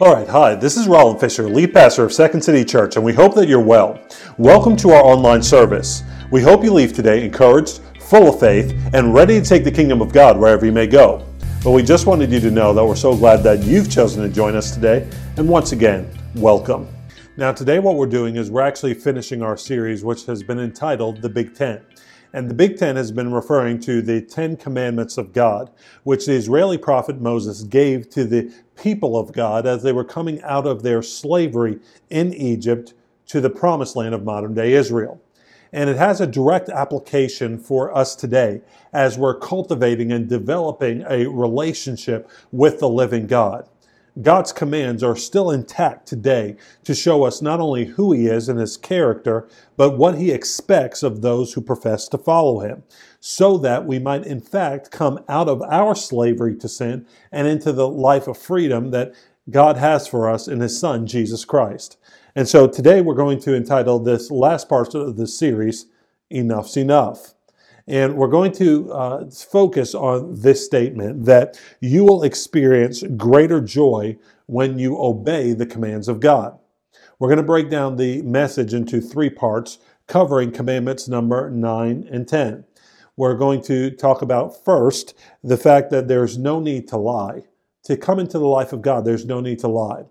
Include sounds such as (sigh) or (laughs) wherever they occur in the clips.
All right, hi, this is Roland Fisher, lead pastor of Second City Church, and we hope that you're well. Welcome to our online service. We hope you leave today encouraged, full of faith, and ready to take the kingdom of God wherever you may go. But we just wanted you to know that we're so glad that you've chosen to join us today, and once again, welcome. Now, today, what we're doing is we're actually finishing our series, which has been entitled The Big Ten. And the Big Ten has been referring to the Ten Commandments of God, which the Israeli prophet Moses gave to the people of God as they were coming out of their slavery in Egypt to the promised land of modern day Israel. And it has a direct application for us today as we're cultivating and developing a relationship with the living God. God's commands are still intact today to show us not only who He is and His character, but what He expects of those who profess to follow Him, so that we might in fact come out of our slavery to sin and into the life of freedom that God has for us in His Son, Jesus Christ. And so today we're going to entitle this last part of the series, Enough's Enough. And we're going to uh, focus on this statement that you will experience greater joy when you obey the commands of God. We're going to break down the message into three parts, covering commandments number 9 and 10. We're going to talk about first the fact that there's no need to lie. To come into the life of God, there's no need to lie.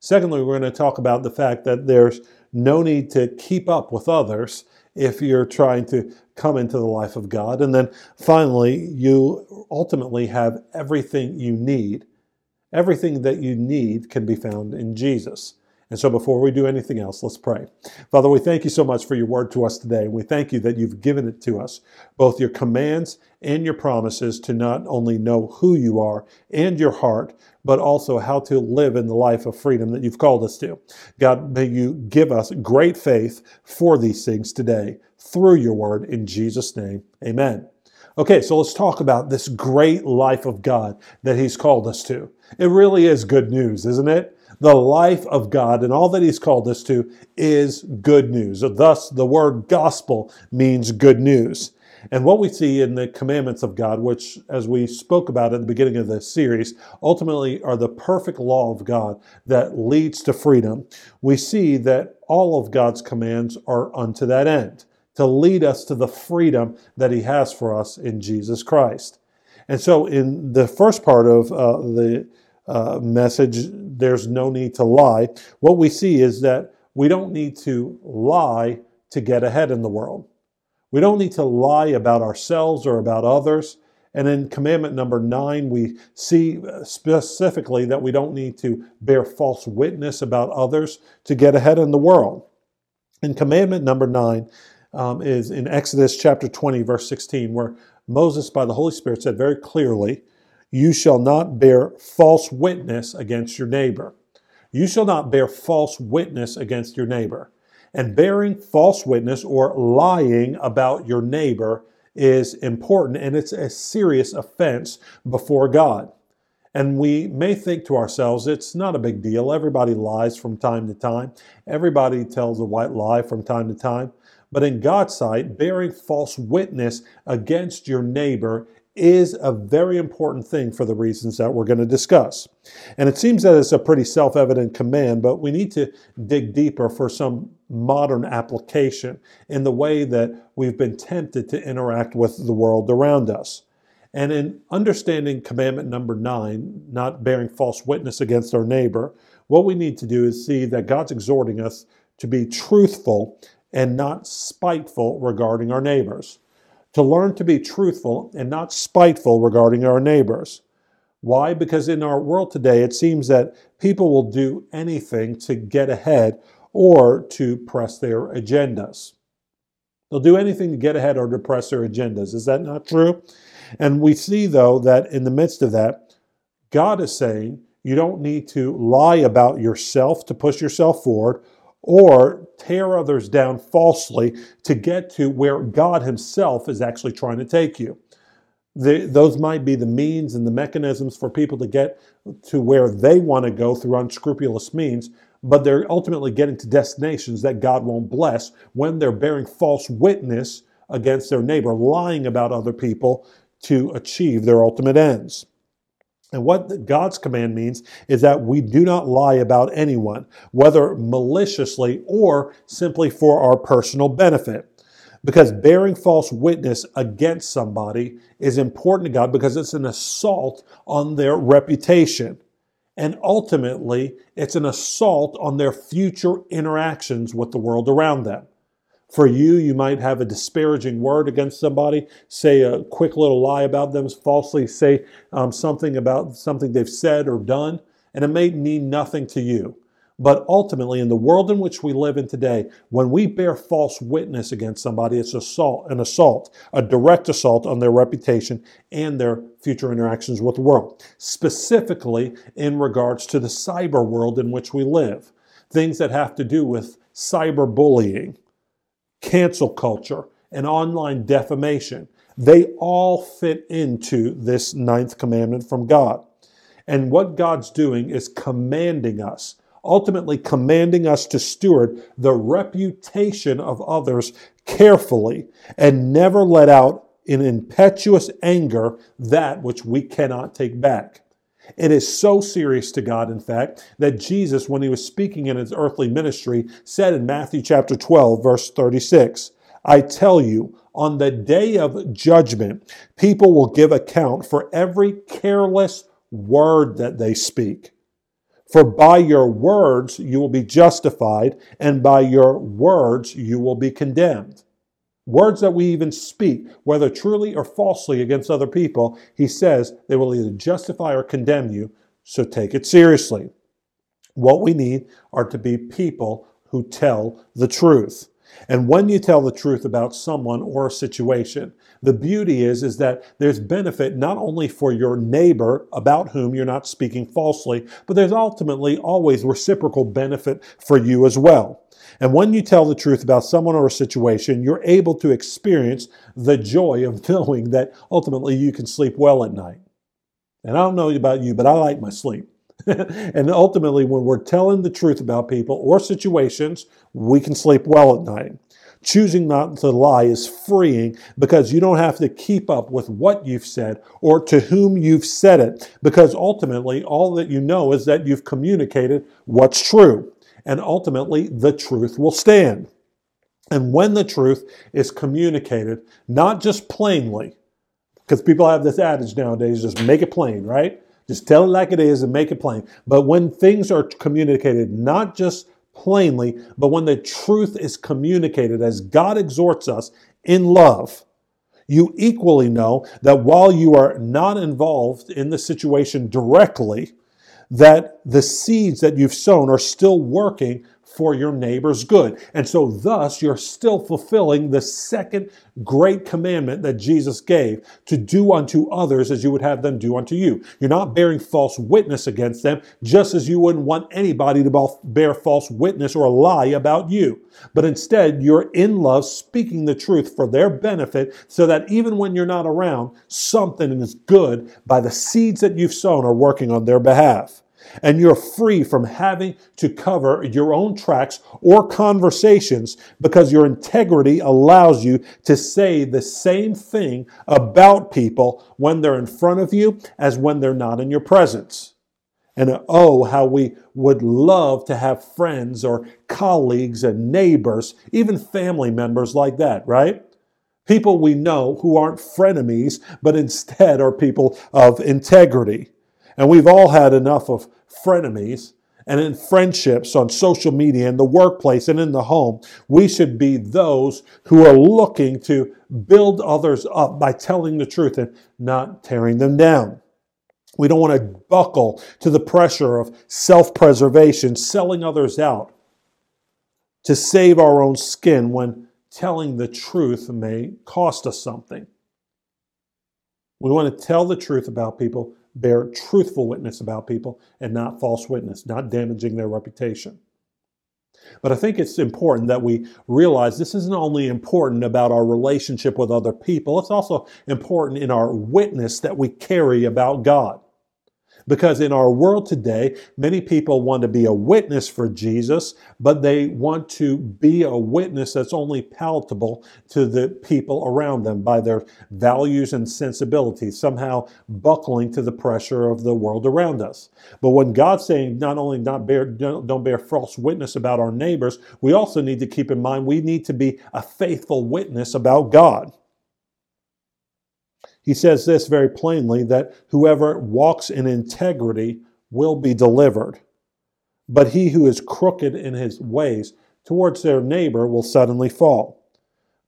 Secondly, we're going to talk about the fact that there's no need to keep up with others if you're trying to come into the life of God. And then finally, you ultimately have everything you need. Everything that you need can be found in Jesus. And so before we do anything else, let's pray. Father, we thank you so much for your word to us today. And we thank you that you've given it to us, both your commands and your promises to not only know who you are and your heart, but also how to live in the life of freedom that you've called us to. God, may you give us great faith for these things today through your word in Jesus' name. Amen. Okay, so let's talk about this great life of God that He's called us to. It really is good news, isn't it? The life of God and all that He's called us to is good news. Thus, the word gospel means good news. And what we see in the commandments of God, which, as we spoke about at the beginning of this series, ultimately are the perfect law of God that leads to freedom, we see that all of God's commands are unto that end to lead us to the freedom that He has for us in Jesus Christ. And so, in the first part of uh, the uh, message, there's no need to lie. What we see is that we don't need to lie to get ahead in the world. We don't need to lie about ourselves or about others. And in commandment number nine, we see specifically that we don't need to bear false witness about others to get ahead in the world. In commandment number nine, um, is in Exodus chapter 20, verse 16, where Moses, by the Holy Spirit, said very clearly, You shall not bear false witness against your neighbor. You shall not bear false witness against your neighbor. And bearing false witness or lying about your neighbor is important and it's a serious offense before God. And we may think to ourselves, it's not a big deal. Everybody lies from time to time. Everybody tells a white lie from time to time. But in God's sight, bearing false witness against your neighbor is a very important thing for the reasons that we're going to discuss. And it seems that it's a pretty self evident command, but we need to dig deeper for some modern application in the way that we've been tempted to interact with the world around us. And in understanding commandment number nine, not bearing false witness against our neighbor, what we need to do is see that God's exhorting us to be truthful and not spiteful regarding our neighbors. To learn to be truthful and not spiteful regarding our neighbors. Why? Because in our world today, it seems that people will do anything to get ahead or to press their agendas. They'll do anything to get ahead or to press their agendas. Is that not true? And we see, though, that in the midst of that, God is saying you don't need to lie about yourself to push yourself forward or tear others down falsely to get to where God Himself is actually trying to take you. The, those might be the means and the mechanisms for people to get to where they want to go through unscrupulous means, but they're ultimately getting to destinations that God won't bless when they're bearing false witness against their neighbor, lying about other people to achieve their ultimate ends. And what God's command means is that we do not lie about anyone, whether maliciously or simply for our personal benefit. Because bearing false witness against somebody is important to God because it's an assault on their reputation. And ultimately, it's an assault on their future interactions with the world around them. For you, you might have a disparaging word against somebody, say a quick little lie about them, falsely say um, something about something they've said or done, and it may mean nothing to you. But ultimately, in the world in which we live in today, when we bear false witness against somebody, it's assault, an assault, a direct assault on their reputation and their future interactions with the world. Specifically, in regards to the cyber world in which we live, things that have to do with cyberbullying, cancel culture, and online defamation. They all fit into this ninth commandment from God. And what God's doing is commanding us, ultimately commanding us to steward the reputation of others carefully and never let out in impetuous anger that which we cannot take back. It is so serious to God, in fact, that Jesus, when he was speaking in his earthly ministry, said in Matthew chapter 12, verse 36, I tell you, on the day of judgment, people will give account for every careless word that they speak. For by your words you will be justified, and by your words you will be condemned words that we even speak, whether truly or falsely against other people, he says they will either justify or condemn you, so take it seriously. What we need are to be people who tell the truth. And when you tell the truth about someone or a situation, the beauty is, is that there's benefit not only for your neighbor about whom you're not speaking falsely, but there's ultimately always reciprocal benefit for you as well. And when you tell the truth about someone or a situation, you're able to experience the joy of (laughs) knowing that ultimately you can sleep well at night. And I don't know about you, but I like my sleep. (laughs) and ultimately, when we're telling the truth about people or situations, we can sleep well at night. Choosing not to lie is freeing because you don't have to keep up with what you've said or to whom you've said it, because ultimately, all that you know is that you've communicated what's true and ultimately the truth will stand. And when the truth is communicated, not just plainly, because people have this adage nowadays just make it plain, right? Just tell it like it is and make it plain. But when things are communicated, not just plainly, but when the truth is communicated as God exhorts us in love, you equally know that while you are not involved in the situation directly, that the seeds that you've sown are still working for your neighbor's good. And so, thus, you're still fulfilling the second great commandment that Jesus gave to do unto others as you would have them do unto you. You're not bearing false witness against them, just as you wouldn't want anybody to bear false witness or lie about you. But instead, you're in love, speaking the truth for their benefit, so that even when you're not around, something is good by the seeds that you've sown are working on their behalf and you're free from having to cover your own tracks or conversations because your integrity allows you to say the same thing about people when they're in front of you as when they're not in your presence. And oh, how we would love to have friends or colleagues and neighbors, even family members like that, right? People we know who aren't frenemies, but instead are people of integrity. And we've all had enough of frenemies and in friendships on social media, in the workplace, and in the home. We should be those who are looking to build others up by telling the truth and not tearing them down. We don't want to buckle to the pressure of self preservation, selling others out to save our own skin when telling the truth may cost us something. We want to tell the truth about people bear truthful witness about people and not false witness, not damaging their reputation. But I think it's important that we realize this isn't only important about our relationship with other people, it's also important in our witness that we carry about God. Because in our world today, many people want to be a witness for Jesus, but they want to be a witness that's only palatable to the people around them by their values and sensibilities, somehow buckling to the pressure of the world around us. But when God's saying not only not bear, don't bear false witness about our neighbors, we also need to keep in mind we need to be a faithful witness about God. He says this very plainly that whoever walks in integrity will be delivered. But he who is crooked in his ways towards their neighbor will suddenly fall.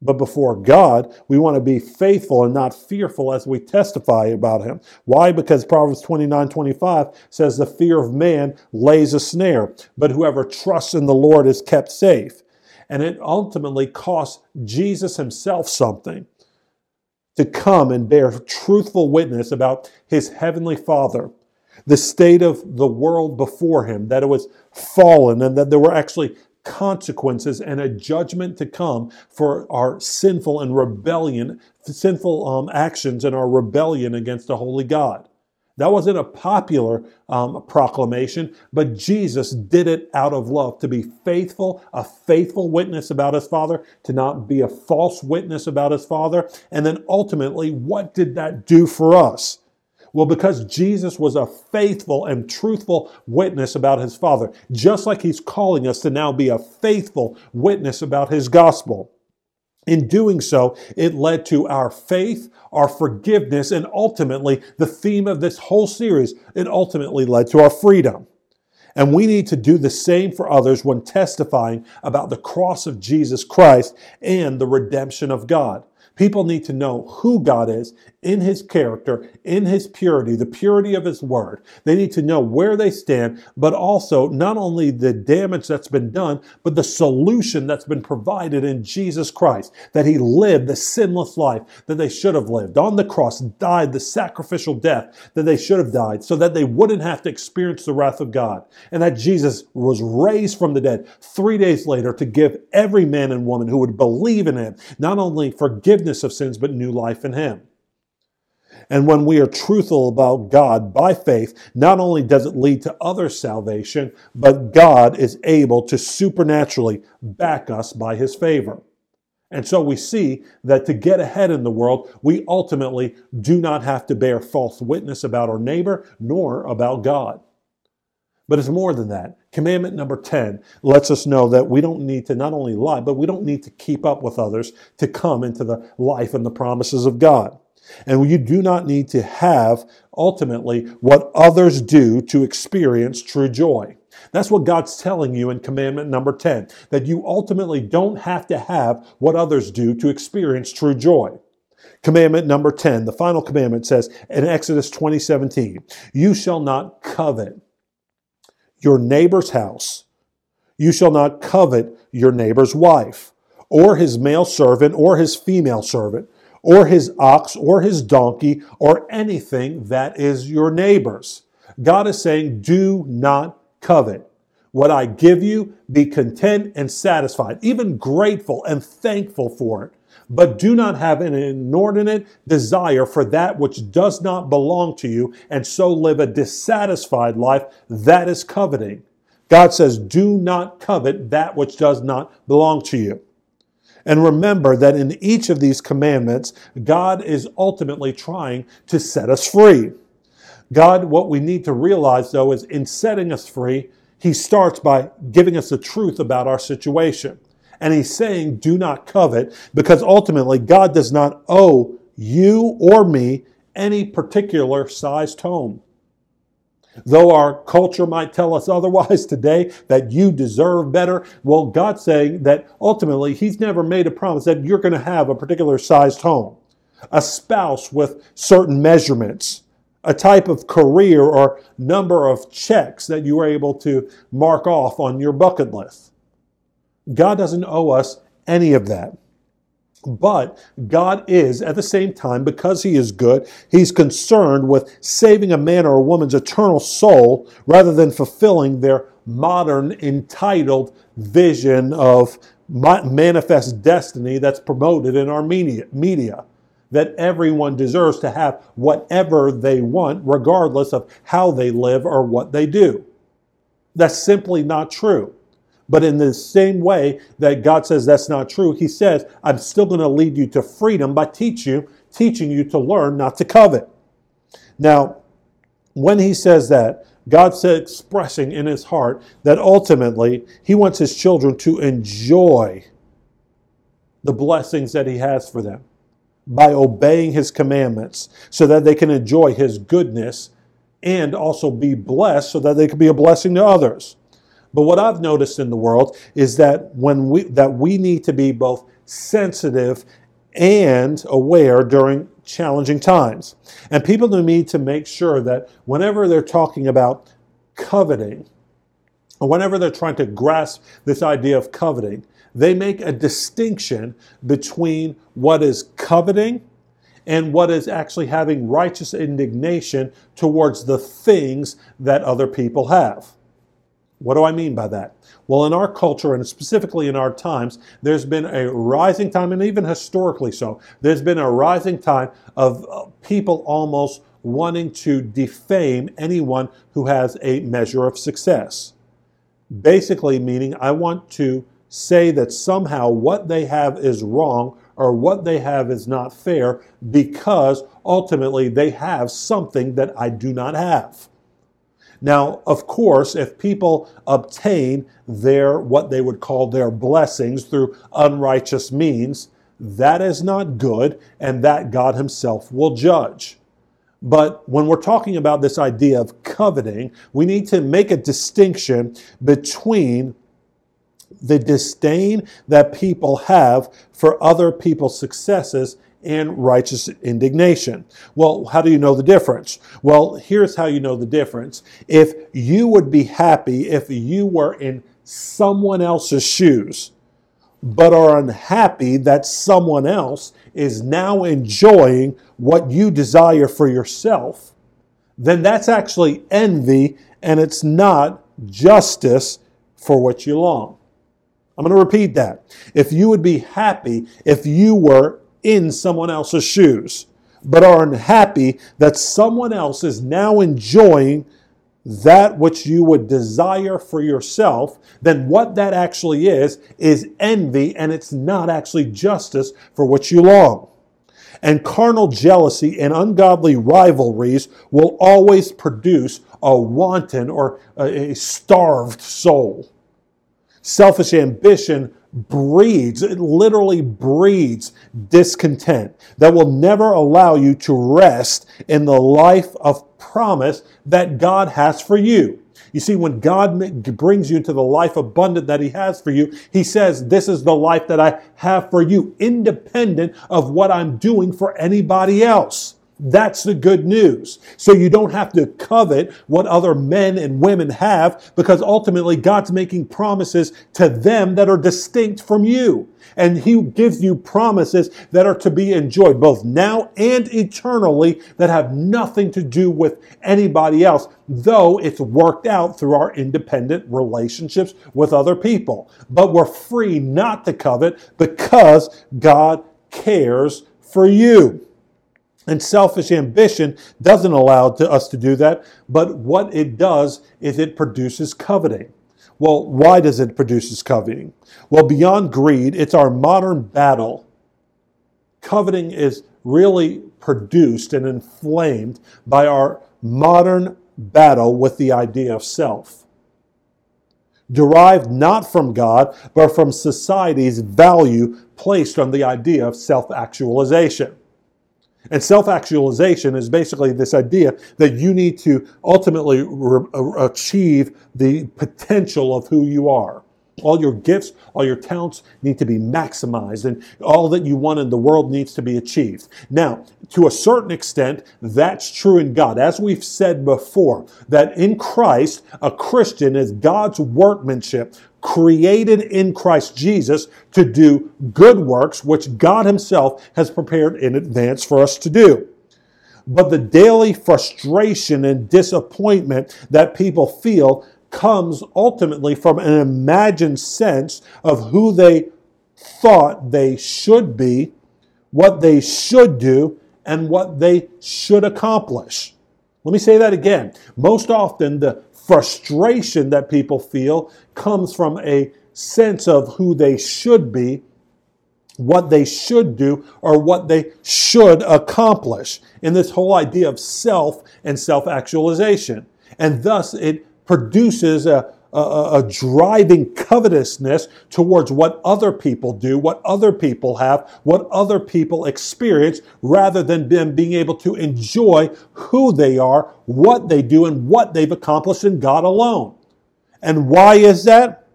But before God, we want to be faithful and not fearful as we testify about him. Why? Because Proverbs 29 25 says, The fear of man lays a snare, but whoever trusts in the Lord is kept safe. And it ultimately costs Jesus himself something to come and bear truthful witness about his heavenly Father, the state of the world before him, that it was fallen and that there were actually consequences and a judgment to come for our sinful and rebellion, sinful um, actions and our rebellion against the holy God. That wasn't a popular um, proclamation, but Jesus did it out of love to be faithful, a faithful witness about his Father, to not be a false witness about his Father. And then ultimately, what did that do for us? Well, because Jesus was a faithful and truthful witness about his Father, just like he's calling us to now be a faithful witness about his gospel. In doing so, it led to our faith, our forgiveness, and ultimately, the theme of this whole series, it ultimately led to our freedom. And we need to do the same for others when testifying about the cross of Jesus Christ and the redemption of God. People need to know who God is in his character, in his purity, the purity of his word. They need to know where they stand, but also not only the damage that's been done, but the solution that's been provided in Jesus Christ, that he lived the sinless life that they should have lived on the cross, died the sacrificial death that they should have died, so that they wouldn't have to experience the wrath of God, and that Jesus was raised from the dead three days later to give every man and woman who would believe in him not only forgiveness of sins, but new life in him. And when we are truthful about God by faith, not only does it lead to other salvation, but God is able to supernaturally back us by his favor. And so we see that to get ahead in the world, we ultimately do not have to bear false witness about our neighbor nor about God. But it's more than that. Commandment number 10 lets us know that we don't need to not only lie, but we don't need to keep up with others to come into the life and the promises of God. And you do not need to have ultimately what others do to experience true joy. That's what God's telling you in commandment number 10, that you ultimately don't have to have what others do to experience true joy. Commandment number 10, the final commandment says in Exodus 20, 17, you shall not covet your neighbor's house. You shall not covet your neighbor's wife, or his male servant, or his female servant, or his ox or his donkey or anything that is your neighbor's. God is saying, do not covet. What I give you, be content and satisfied, even grateful and thankful for it. But do not have an inordinate desire for that which does not belong to you, and so live a dissatisfied life. That is coveting. God says, do not covet that which does not belong to you. And remember that in each of these commandments, God is ultimately trying to set us free. God, what we need to realize though is in setting us free, He starts by giving us the truth about our situation. And He's saying, do not covet, because ultimately God does not owe you or me any particular sized home. Though our culture might tell us (laughs) otherwise today, that you deserve better, well, God's saying that ultimately He's never made a promise that you're going to have a particular sized home, a spouse with certain measurements, a type of career or number of checks that you are able to mark off on your bucket list. God doesn't owe us any of that. But God is, at the same time, because He is good, He's concerned with saving a man or a woman's eternal soul rather than fulfilling their modern, entitled vision of manifest destiny that's promoted in our media. that everyone deserves to have whatever they want, regardless of how they live or what they do. That's simply not true. But in the same way that God says that's not true, He says, I'm still going to lead you to freedom by teach you, teaching you to learn not to covet. Now, when He says that, God's expressing in His heart that ultimately He wants His children to enjoy the blessings that He has for them by obeying His commandments so that they can enjoy His goodness and also be blessed so that they can be a blessing to others. But what I've noticed in the world is that when we that we need to be both sensitive and aware during challenging times. And people need to make sure that whenever they're talking about coveting, or whenever they're trying to grasp this idea of coveting, they make a distinction between what is coveting and what is actually having righteous indignation towards the things that other people have. What do I mean by that? Well, in our culture, and specifically in our times, there's been a rising time, and even historically so, there's been a rising time of uh, people almost wanting to defame anyone who has a measure of success. Basically, meaning I want to say that somehow what they have is wrong or what they have is not fair because ultimately they have something that I do not have. Now, of course, if people obtain their, what they would call their blessings through unrighteous means, that is not good, and that God Himself will judge. But when we're talking about this idea of coveting, we need to make a distinction between the disdain that people have for other people's successes and righteous indignation. Well, how do you know the difference? Well, here's how you know the difference. If you would be happy if you were in someone else's shoes, but are unhappy that someone else is now enjoying what you desire for yourself, then that's actually envy and it's not justice for what you long. I'm going to repeat that. If you would be happy if you were in someone else's shoes, but are unhappy that someone else is now enjoying that which you would desire for yourself, then what that actually is, is envy, and it's not actually justice for which you long. And carnal jealousy and ungodly rivalries will always produce a wanton or a starved soul. Selfish ambition breeds, it literally breeds discontent that will never allow you to rest in the life of promise that God has for you. You see, when God brings you into the life abundant that He has for you, He says, This is the life that I have for you, independent of what I'm doing for anybody else. That's the good news. So you don't have to covet what other men and women have because ultimately God's making promises to them that are distinct from you. And He gives you promises that are to be enjoyed both now and eternally that have nothing to do with anybody else, though it's worked out through our independent relationships with other people. But we're free not to covet because God cares for you. And selfish ambition doesn't allow to us to do that, but what it does is it produces coveting. Well, why does it produce coveting? Well, beyond greed, it's our modern battle. Coveting is really produced and inflamed by our modern battle with the idea of self. Derived not from God, but from society's value placed on the idea of self actualization. And self actualization is basically this idea that you need to ultimately re- uh, achieve the potential of who you are. All your gifts, all your talents need to be maximized, and all that you want in the world needs to be achieved. Now, to a certain extent, that's true in God. As we've said before, that in Christ, a Christian is God's workmanship created in Christ Jesus to do good works, which God Himself has prepared in advance for us to do. But the daily frustration and disappointment that people feel comes ultimately from an imagined sense of who they thought they should be what they should do, and what they should accomplish. Let me say that again. Most often, the frustration that people feel comes from a sense of who they should be, what they should do, or what they should accomplish in this whole idea of self and self actualization. And thus, it produces a, a, a, driving covetousness towards what other people do, what other people have, what other people experience, rather than them being able to enjoy who they are, what they do, and what they've accomplished in God alone. And why is that?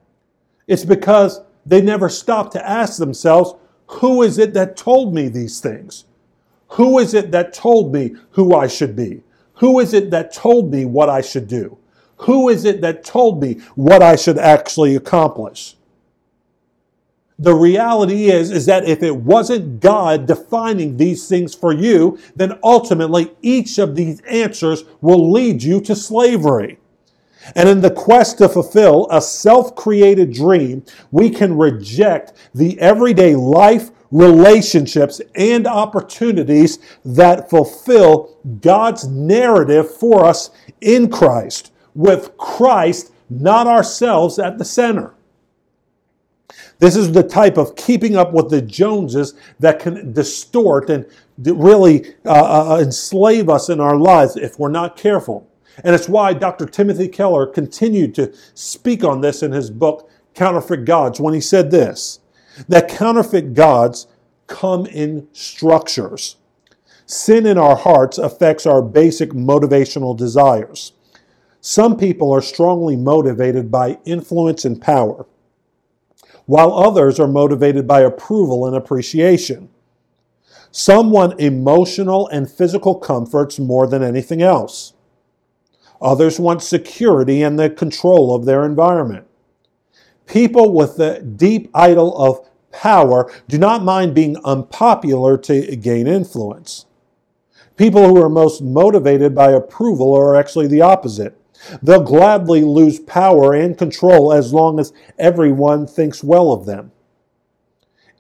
It's because they never stop to ask themselves, who is it that told me these things? Who is it that told me who I should be? Who is it that told me what I should do? Who is it that told me what I should actually accomplish? The reality is, is that if it wasn't God defining these things for you, then ultimately each of these answers will lead you to slavery. And in the quest to fulfill a self created dream, we can reject the everyday life, relationships, and opportunities that fulfill God's narrative for us in Christ with Christ, not ourselves, at the center. This is the type of keeping up with the Joneses that can distort and really uh, uh, uh, enslave us in our lives if we're not careful. And it's why Dr. Timothy Keller continued to speak on this in his book, Counterfeit Gods, when he said this that counterfeit gods come in structures. Sin in our hearts affects our basic motivational desires. Some people are strongly motivated by influence and power, while others are motivated by approval and appreciation. Some want emotional and physical comforts more than anything else. Others want security and the control of their environment. People with the deep idol of power do not mind being unpopular to gain influence. People who are most motivated by approval are actually the opposite. They'll gladly lose power and control as long as everyone thinks well of them.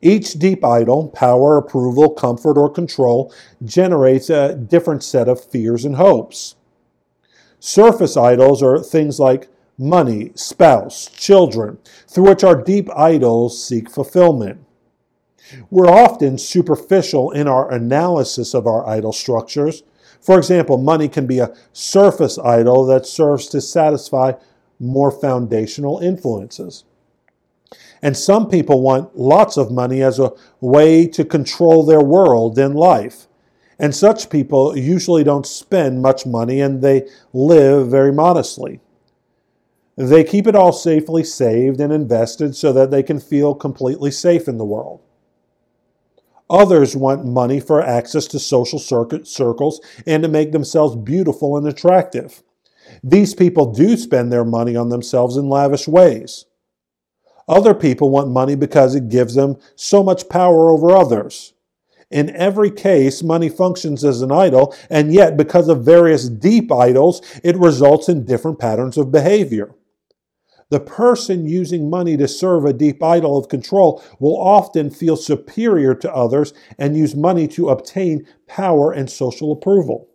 Each deep idol, power, approval, comfort, or control, generates a different set of fears and hopes. Surface idols are things like money, spouse, children, through which our deep idols seek fulfillment. We're often superficial in our analysis of our idol structures for example, money can be a surface idol that serves to satisfy more foundational influences. And some people want lots of money as a way to control their world and life. And such people usually don't spend much money and they live very modestly. They keep it all safely saved and invested so that they can feel completely safe in the world. Others want money for access to social circles and to make themselves beautiful and attractive. These people do spend their money on themselves in lavish ways. Other people want money because it gives them so much power over others. In every case, money functions as an idol, and yet, because of various deep idols, it results in different patterns of behavior. The person using money to serve a deep idol of control will often feel superior to others and use money to obtain power and social approval.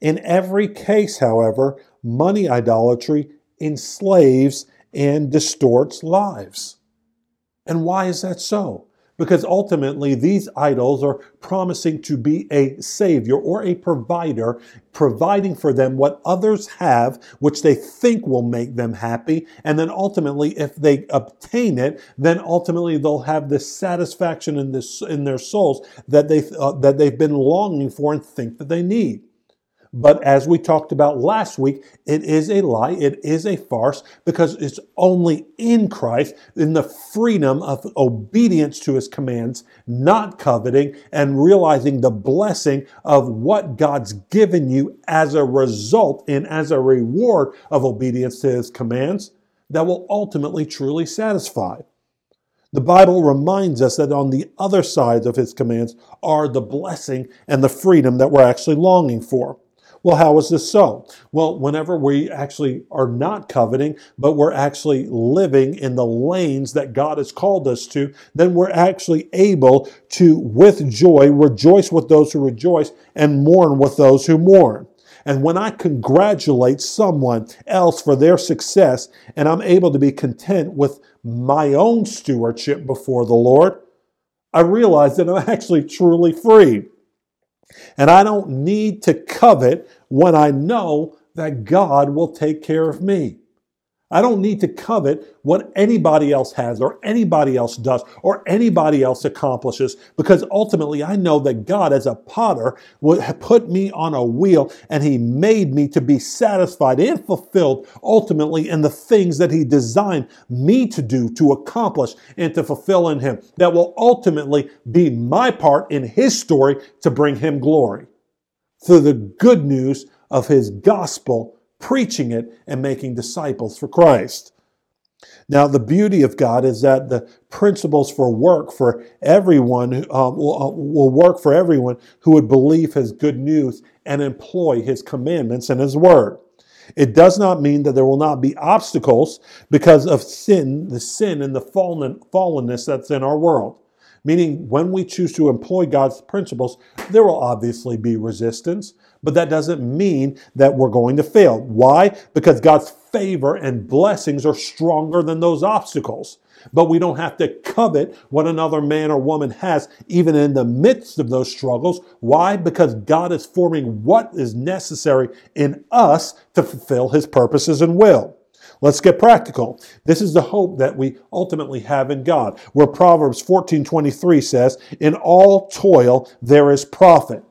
In every case, however, money idolatry enslaves and distorts lives. And why is that so? Because ultimately these idols are promising to be a savior or a provider, providing for them what others have, which they think will make them happy. And then ultimately, if they obtain it, then ultimately they'll have this satisfaction in this, in their souls that they, uh, that they've been longing for and think that they need. But as we talked about last week, it is a lie. It is a farce because it's only in Christ, in the freedom of obedience to his commands, not coveting and realizing the blessing of what God's given you as a result and as a reward of obedience to his commands that will ultimately truly satisfy. The Bible reminds us that on the other side of his commands are the blessing and the freedom that we're actually longing for. Well, how is this so? Well, whenever we actually are not coveting, but we're actually living in the lanes that God has called us to, then we're actually able to, with joy, rejoice with those who rejoice and mourn with those who mourn. And when I congratulate someone else for their success and I'm able to be content with my own stewardship before the Lord, I realize that I'm (laughs) actually truly free. And I don't need to covet when I know that God will take care of me. I don't need to covet what anybody else has or anybody else does or anybody else accomplishes because ultimately I know that God, as a potter, put me on a wheel and He made me to be satisfied and fulfilled ultimately in the things that He designed me to do, to accomplish, and to fulfill in Him. That will ultimately be my part in His story to bring Him glory. Through the good news of His gospel preaching it and making disciples for Christ. Now, the beauty of God is that the principles for work for everyone um, will, uh, will work for everyone who would believe His good news and employ His commandments and His word. It does not mean that there will not be obstacles because of sin, the sin and the fallen, fallenness that's in our world. Meaning, when we choose to employ God's principles, there will obviously be resistance, but that doesn't mean that we're going to fail. Why? Because God's favor and blessings are stronger than those obstacles. But we don't have to covet what another man or woman has, even in the midst of those struggles. Why? Because God is forming what is necessary in us to fulfill his purposes and will. Let's get practical. This is the hope that we ultimately have in God, where Proverbs 14:23 says, "In all toil there is profit."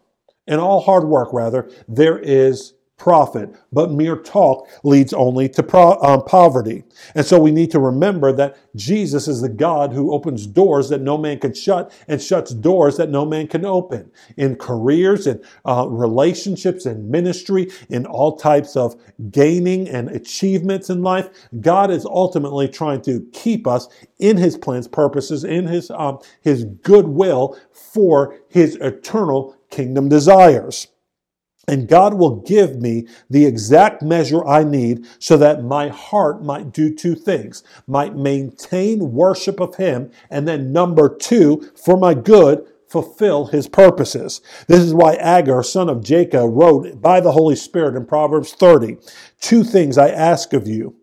In all hard work, rather, there is profit, but mere talk leads only to pro- um, poverty. And so we need to remember that Jesus is the God who opens doors that no man can shut and shuts doors that no man can open in careers and uh, relationships and ministry, in all types of gaining and achievements in life. God is ultimately trying to keep us in his plans, purposes, in his, um, his goodwill for his eternal kingdom desires. And God will give me the exact measure I need so that my heart might do two things might maintain worship of Him, and then number two, for my good, fulfill His purposes. This is why Agur, son of Jacob, wrote by the Holy Spirit in Proverbs 30 Two things I ask of you.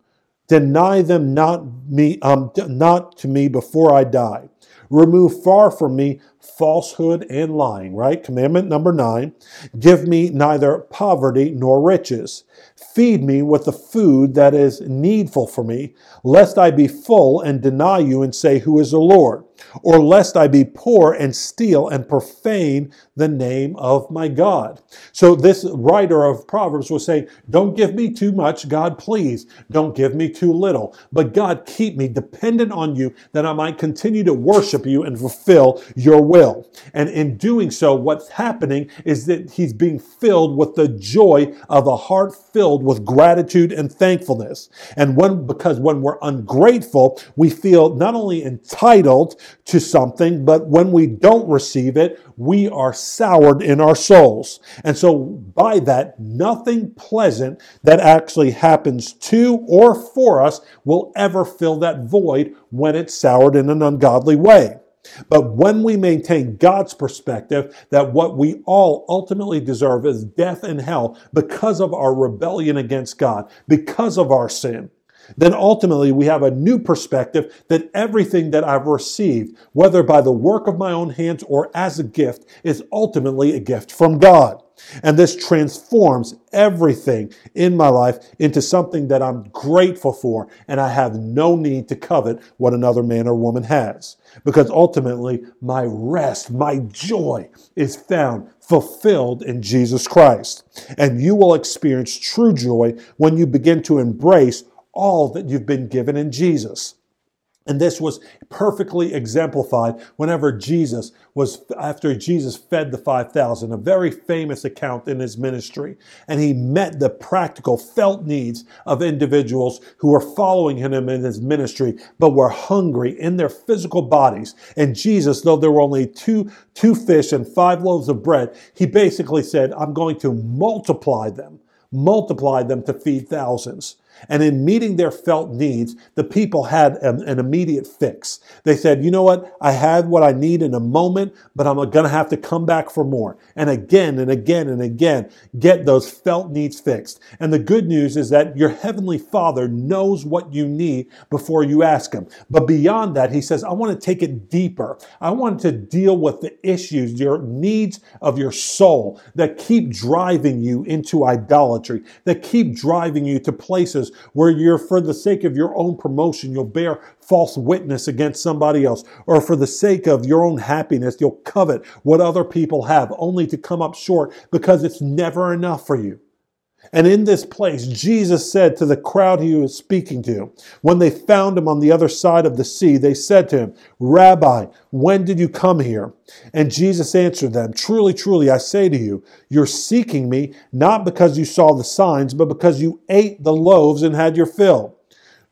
Deny them not me, um, not to me before I die. Remove far from me falsehood and lying, right? Commandment number nine. Give me neither poverty nor riches. Feed me with the food that is needful for me, lest I be full and deny you and say, Who is the Lord? Or lest I be poor and steal and profane the name of my God. So this writer of Proverbs was saying, Don't give me too much, God, please. Don't give me too little. But God, keep me dependent on you that I might continue to worship you and fulfill your will. And in doing so, what's happening is that he's being filled with the joy of a heart filled with gratitude and thankfulness. And when, because when we're ungrateful, we feel not only entitled to something, but when we don't receive it, we are soured in our souls. And so by that, nothing pleasant that actually happens to or for us will ever fill that void when it's soured in an ungodly way. But when we maintain God's perspective that what we all ultimately deserve is death and hell because of our rebellion against God, because of our sin, then ultimately we have a new perspective that everything that I've received, whether by the work of my own hands or as a gift, is ultimately a gift from God. And this transforms everything in my life into something that I'm grateful for, and I have no need to covet what another man or woman has. Because ultimately, my rest, my joy is found fulfilled in Jesus Christ. And you will experience true joy when you begin to embrace all that you've been given in Jesus. And this was perfectly exemplified whenever Jesus was, after Jesus fed the 5,000, a very famous account in his ministry. And he met the practical, felt needs of individuals who were following him in his ministry, but were hungry in their physical bodies. And Jesus, though there were only two, two fish and five loaves of bread, he basically said, I'm going to multiply them, multiply them to feed thousands. And in meeting their felt needs, the people had an, an, immediate fix. They said, you know what? I had what I need in a moment, but I'm going to have to come back for more. And again and again and again, get those felt needs fixed. And the good news is that your heavenly father knows what you need before you ask him. But beyond that, he says, I want to take it deeper. I want to deal with the issues, your needs of your soul that keep driving you into idolatry, that keep driving you to places where you're, for the sake of your own promotion, you'll bear false witness against somebody else, or for the sake of your own happiness, you'll covet what other people have only to come up short because it's never enough for you. And in this place, Jesus said to the crowd he was speaking to, when they found him on the other side of the sea, they said to him, Rabbi, when did you come here? And Jesus answered them, Truly, truly, I say to you, you're seeking me not because you saw the signs, but because you ate the loaves and had your fill.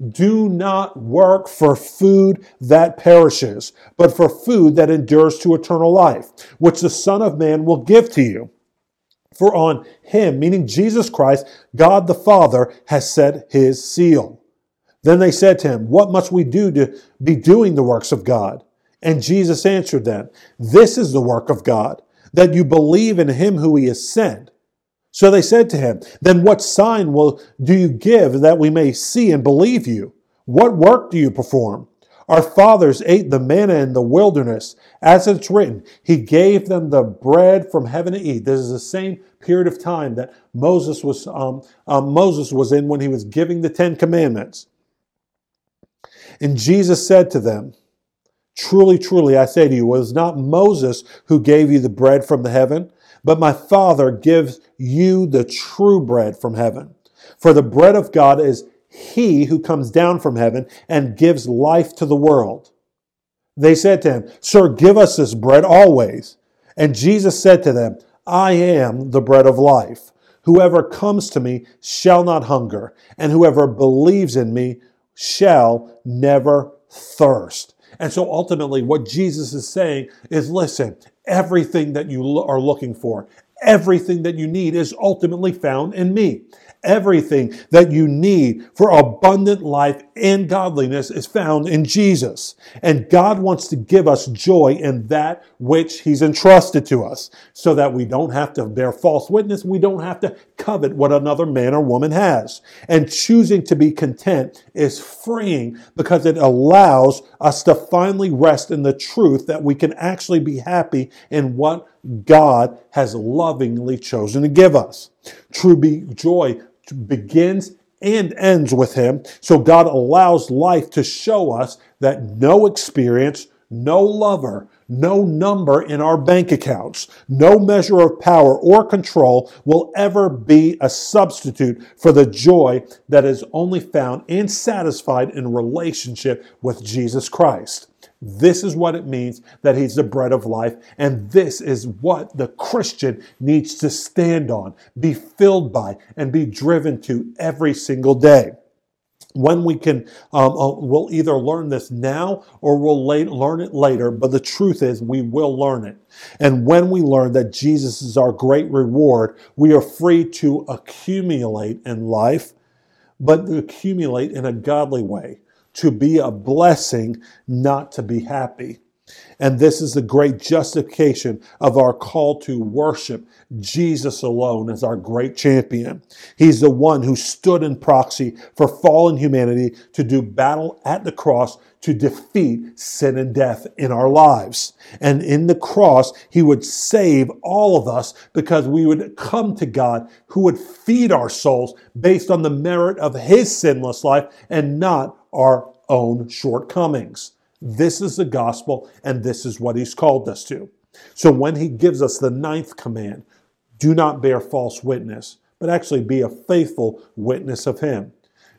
Do not work for food that perishes, but for food that endures to eternal life, which the Son of Man will give to you. For on him, meaning Jesus Christ, God the Father has set his seal. Then they said to him, What must we do to be doing the works of God? And Jesus answered them, This is the work of God, that you believe in him who he has sent. So they said to him, Then what sign will do you give that we may see and believe you? What work do you perform? Our fathers ate the manna in the wilderness. As it's written, He gave them the bread from heaven to eat. This is the same period of time that Moses was, um, um, Moses was in when he was giving the Ten Commandments. And Jesus said to them, Truly, truly, I say to you, it was not Moses who gave you the bread from the heaven, but my Father gives you the true bread from heaven. For the bread of God is he who comes down from heaven and gives life to the world. They said to him, Sir, give us this bread always. And Jesus said to them, I am the bread of life. Whoever comes to me shall not hunger, and whoever believes in me shall never thirst. And so ultimately, what Jesus is saying is listen, everything that you are looking for, everything that you need is ultimately found in me everything that you need for abundant life and godliness is found in Jesus. And God wants to give us joy in that which He's entrusted to us so that we don't have to bear false witness. We don't have to covet what another man or woman has. And choosing to be content is freeing because it allows us to finally rest in the truth that we can actually be happy in what God has lovingly chosen to give us. True joy begins and ends with Him. So God allows life to show us that no experience, no lover, no number in our bank accounts, no measure of power or control will ever be a substitute for the joy that is only found and satisfied in relationship with Jesus Christ. This is what it means that he's the bread of life. And this is what the Christian needs to stand on, be filled by, and be driven to every single day. When we can, um, uh, we'll either learn this now or we'll late, learn it later. But the truth is, we will learn it. And when we learn that Jesus is our great reward, we are free to accumulate in life, but accumulate in a godly way to be a blessing, not to be happy. And this is the great justification of our call to worship Jesus alone as our great champion. He's the one who stood in proxy for fallen humanity to do battle at the cross to defeat sin and death in our lives. And in the cross, he would save all of us because we would come to God who would feed our souls based on the merit of his sinless life and not our own shortcomings. This is the gospel, and this is what he's called us to. So when he gives us the ninth command, do not bear false witness, but actually be a faithful witness of him.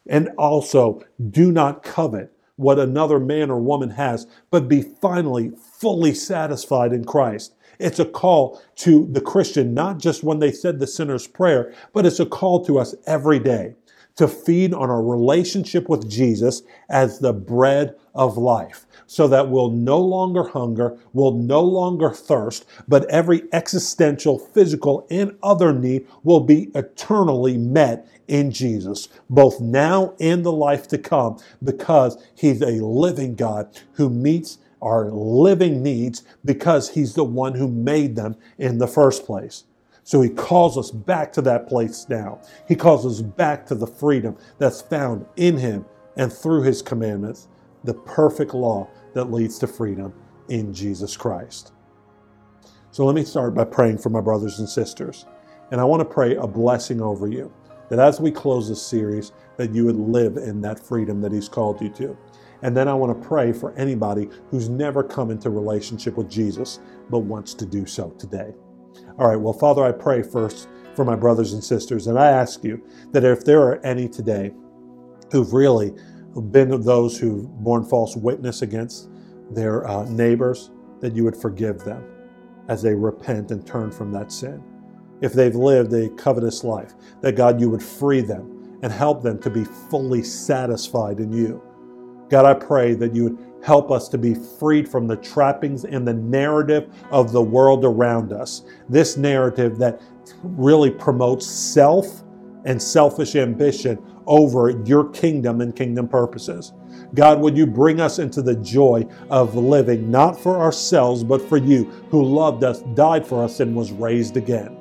And also, do not covet what another man or woman has, but be finally fully satisfied in Christ. It's a call to the Christian, not just when they said the sinner's prayer, but it's a call to us every day to feed on our relationship with Jesus as the bread of life so that we'll no longer hunger, we'll no longer thirst, but every existential, physical, and other need will be eternally met in Jesus, both now and the life to come, because He's a living God who meets our living needs because He's the one who made them in the first place. So he calls us back to that place now. He calls us back to the freedom that's found in him and through his commandments, the perfect law that leads to freedom in Jesus Christ. So let me start by praying for my brothers and sisters. And I want to pray a blessing over you that as we close this series, that you would live in that freedom that he's called you to. And then I want to pray for anybody who's never come into relationship with Jesus but wants to do so today. All right, well, Father, I pray first for my brothers and sisters, and I ask you that if there are any today who've really been those who've borne false witness against their uh, neighbors, that you would forgive them as they repent and turn from that sin. If they've lived a covetous life, that God, you would free them and help them to be fully satisfied in you. God, I pray that you would help us to be freed from the trappings and the narrative of the world around us. This narrative that really promotes self and selfish ambition over your kingdom and kingdom purposes. God, would you bring us into the joy of living not for ourselves, but for you who loved us, died for us, and was raised again.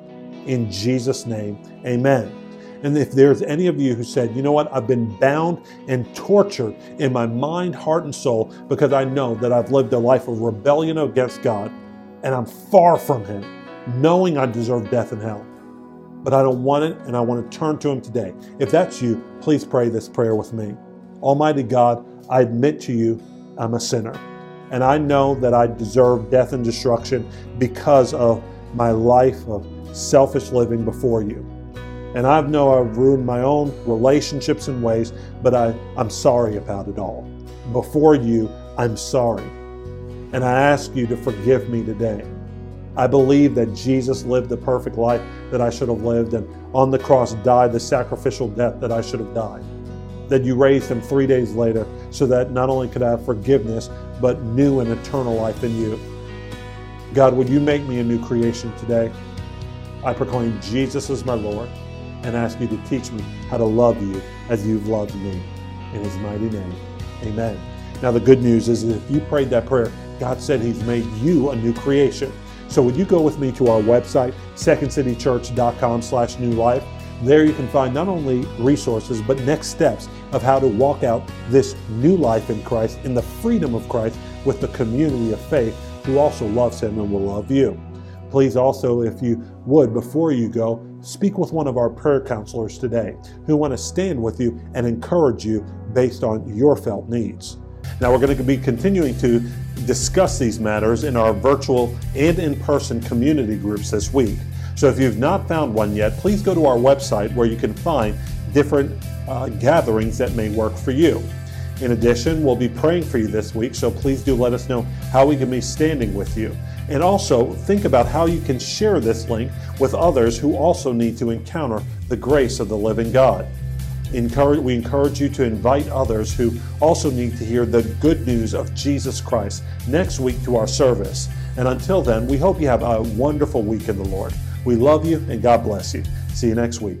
In Jesus' name, amen. And if there's any of you who said, you know what, I've been bound and tortured in my mind, heart, and soul because I know that I've lived a life of rebellion against God and I'm far from Him, knowing I deserve death and hell. But I don't want it and I want to turn to Him today. If that's you, please pray this prayer with me. Almighty God, I admit to you I'm a sinner. And I know that I deserve death and destruction because of my life of selfish living before you. And I know I've ruined my own relationships and ways, but I, I'm sorry about it all. Before you, I'm sorry. And I ask you to forgive me today. I believe that Jesus lived the perfect life that I should have lived and on the cross died the sacrificial death that I should have died. That you raised him three days later so that not only could I have forgiveness, but new and eternal life in you. God, would you make me a new creation today? I proclaim Jesus as my Lord and ask you to teach me how to love you as you've loved me. In his mighty name, amen. Now, the good news is that if you prayed that prayer, God said he's made you a new creation. So would you go with me to our website, secondcitychurch.com slash new life. There you can find not only resources, but next steps of how to walk out this new life in Christ, in the freedom of Christ, with the community of faith who also loves him and will love you. Please also, if you would, before you go, speak with one of our prayer counselors today who want to stand with you and encourage you based on your felt needs. Now, we're going to be continuing to discuss these matters in our virtual and in person community groups this week. So, if you've not found one yet, please go to our website where you can find different uh, gatherings that may work for you. In addition, we'll be praying for you this week, so please do let us know how we can be standing with you. And also think about how you can share this link with others who also need to encounter the grace of the living God. Encourage, we encourage you to invite others who also need to hear the good news of Jesus Christ next week to our service. And until then, we hope you have a wonderful week in the Lord. We love you and God bless you. See you next week.